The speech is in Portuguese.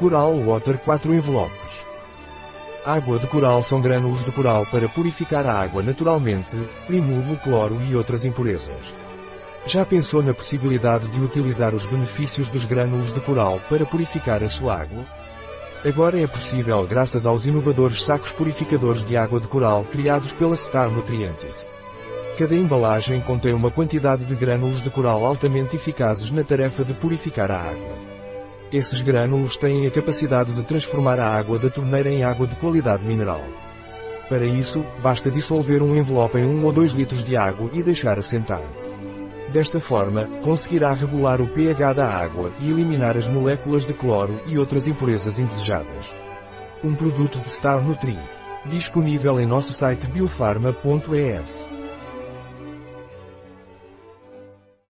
Coral Water 4 envelopes. Água de coral são grânulos de coral para purificar a água naturalmente, remove o cloro e outras impurezas. Já pensou na possibilidade de utilizar os benefícios dos grânulos de coral para purificar a sua água? Agora é possível graças aos inovadores sacos purificadores de água de coral criados pela Star Nutrientes. Cada embalagem contém uma quantidade de grânulos de coral altamente eficazes na tarefa de purificar a água. Esses grânulos têm a capacidade de transformar a água da torneira em água de qualidade mineral. Para isso, basta dissolver um envelope em 1 ou 2 litros de água e deixar assentar. Desta forma, conseguirá regular o pH da água e eliminar as moléculas de cloro e outras impurezas indesejadas. Um produto de Star Nutri. Disponível em nosso site biofarma.es.